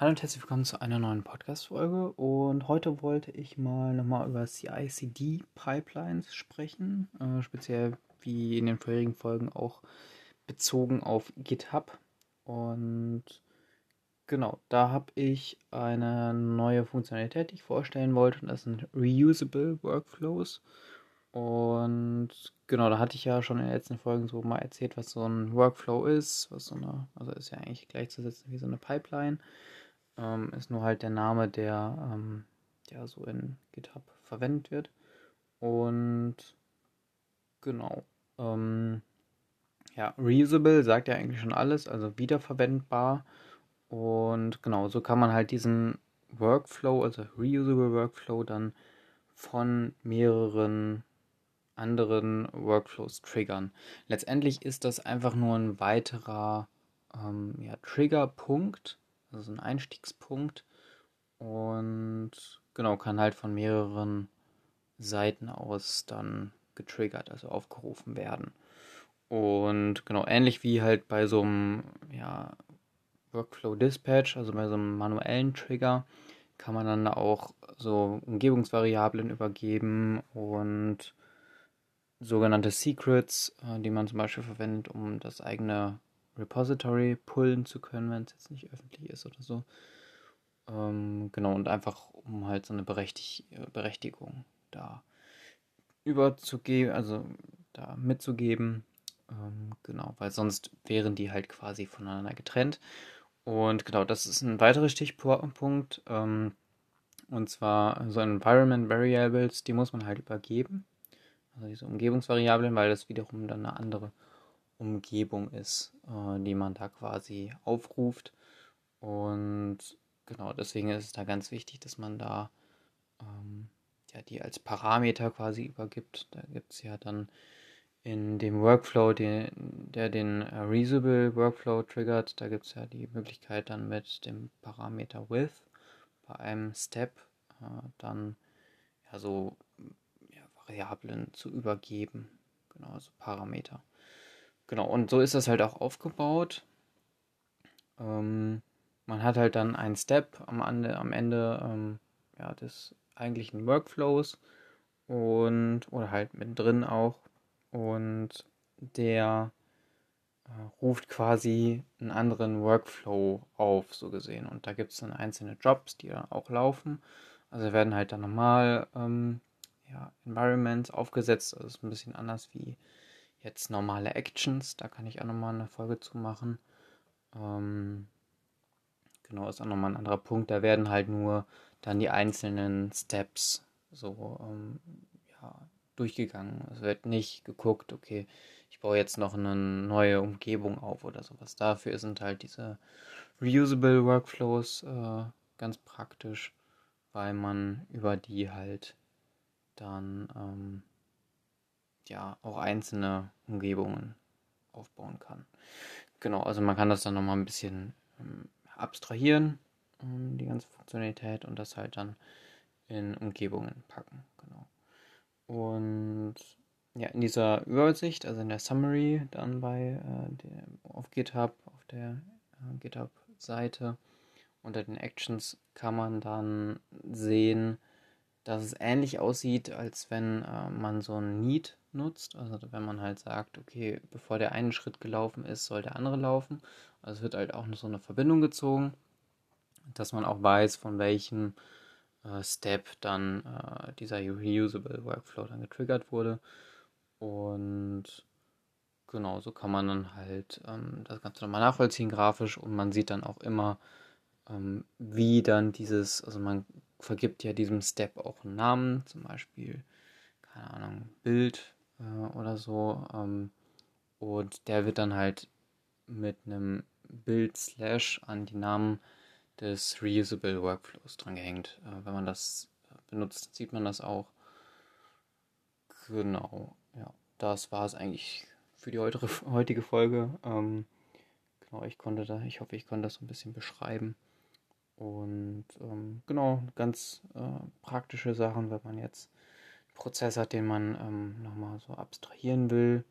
Hallo und herzlich willkommen zu einer neuen Podcast-Folge. Und heute wollte ich mal nochmal über CI-CD-Pipelines sprechen, äh, speziell wie in den vorherigen Folgen auch bezogen auf GitHub. Und genau, da habe ich eine neue Funktionalität, die ich vorstellen wollte. Und das sind Reusable Workflows. Und genau, da hatte ich ja schon in den letzten Folgen so mal erzählt, was so ein Workflow ist, was so eine, also ist ja eigentlich gleichzusetzen wie so eine Pipeline. Ähm, ist nur halt der Name, der, ähm, der so in GitHub verwendet wird. Und genau. Ähm, ja, reusable sagt ja eigentlich schon alles, also wiederverwendbar. Und genau, so kann man halt diesen Workflow, also reusable Workflow, dann von mehreren anderen Workflows triggern. Letztendlich ist das einfach nur ein weiterer ähm, ja, Triggerpunkt, also ein Einstiegspunkt und genau kann halt von mehreren Seiten aus dann getriggert, also aufgerufen werden. Und genau ähnlich wie halt bei so einem ja, Workflow Dispatch, also bei so einem manuellen Trigger, kann man dann auch so Umgebungsvariablen übergeben und sogenannte Secrets, äh, die man zum Beispiel verwendet, um das eigene Repository pullen zu können, wenn es jetzt nicht öffentlich ist oder so. Ähm, genau, und einfach um halt so eine Berechtig Berechtigung da überzugeben, also da mitzugeben. Ähm, genau, weil sonst wären die halt quasi voneinander getrennt. Und genau, das ist ein weiterer Stichpunkt. Ähm, und zwar so Environment Variables, die muss man halt übergeben also diese Umgebungsvariablen, weil das wiederum dann eine andere Umgebung ist, äh, die man da quasi aufruft. Und genau deswegen ist es da ganz wichtig, dass man da ähm, ja, die als Parameter quasi übergibt. Da gibt es ja dann in dem Workflow, den, der den äh, Reusable Workflow triggert, da gibt es ja die Möglichkeit dann mit dem Parameter Width bei einem Step äh, dann ja so Variablen zu übergeben. Genau, also Parameter. Genau, und so ist das halt auch aufgebaut. Ähm, man hat halt dann einen Step am Ende, am Ende ähm, ja, des eigentlichen Workflows und oder halt mittendrin auch. Und der äh, ruft quasi einen anderen Workflow auf, so gesehen. Und da gibt es dann einzelne Jobs, die dann auch laufen. Also werden halt dann nochmal ähm, ja, Environments aufgesetzt. Also ist ein bisschen anders wie jetzt normale Actions. Da kann ich auch nochmal eine Folge zu machen. Ähm, genau, ist auch nochmal ein anderer Punkt. Da werden halt nur dann die einzelnen Steps so ähm, ja, durchgegangen. Es wird nicht geguckt, okay, ich baue jetzt noch eine neue Umgebung auf oder sowas. Dafür sind halt diese reusable Workflows äh, ganz praktisch, weil man über die halt dann ähm, ja auch einzelne Umgebungen aufbauen kann. Genau, also man kann das dann nochmal ein bisschen ähm, abstrahieren, ähm, die ganze Funktionalität und das halt dann in Umgebungen packen. Genau. Und ja, in dieser Übersicht, also in der Summary, dann bei äh, der, auf GitHub, auf der äh, GitHub-Seite unter den Actions kann man dann sehen, dass es ähnlich aussieht, als wenn äh, man so ein Need nutzt. Also wenn man halt sagt, okay, bevor der eine Schritt gelaufen ist, soll der andere laufen. Also es wird halt auch so eine Verbindung gezogen, dass man auch weiß, von welchem äh, Step dann äh, dieser Reusable Workflow dann getriggert wurde. Und genau, so kann man dann halt ähm, das Ganze nochmal nachvollziehen grafisch und man sieht dann auch immer, ähm, wie dann dieses, also man vergibt ja diesem Step auch einen Namen, zum Beispiel, keine Ahnung, Bild äh, oder so. Ähm, und der wird dann halt mit einem Bild Slash an die Namen des Reusable Workflows dran gehängt. Äh, wenn man das benutzt, sieht man das auch. Genau, ja, das war es eigentlich für die heutige, heutige Folge. Ähm, genau, ich konnte da, ich hoffe, ich konnte das so ein bisschen beschreiben. Und ähm, genau, ganz äh, praktische Sachen, wenn man jetzt Prozess hat, den man ähm, nochmal so abstrahieren will.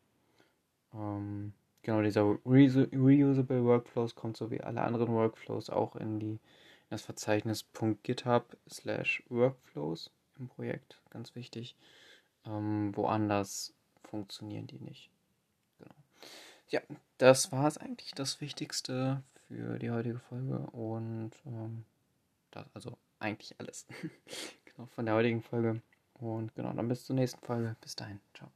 Ähm, genau, dieser Reusable Workflows kommt so wie alle anderen Workflows auch in die das Verzeichnis .github slash workflows im Projekt, ganz wichtig. Ähm, woanders funktionieren die nicht. Genau. Ja, das war es eigentlich das Wichtigste für die heutige Folge und ähm, das, also eigentlich alles genau, von der heutigen Folge. Und genau, dann bis zur nächsten Folge. Bis dahin. Ciao.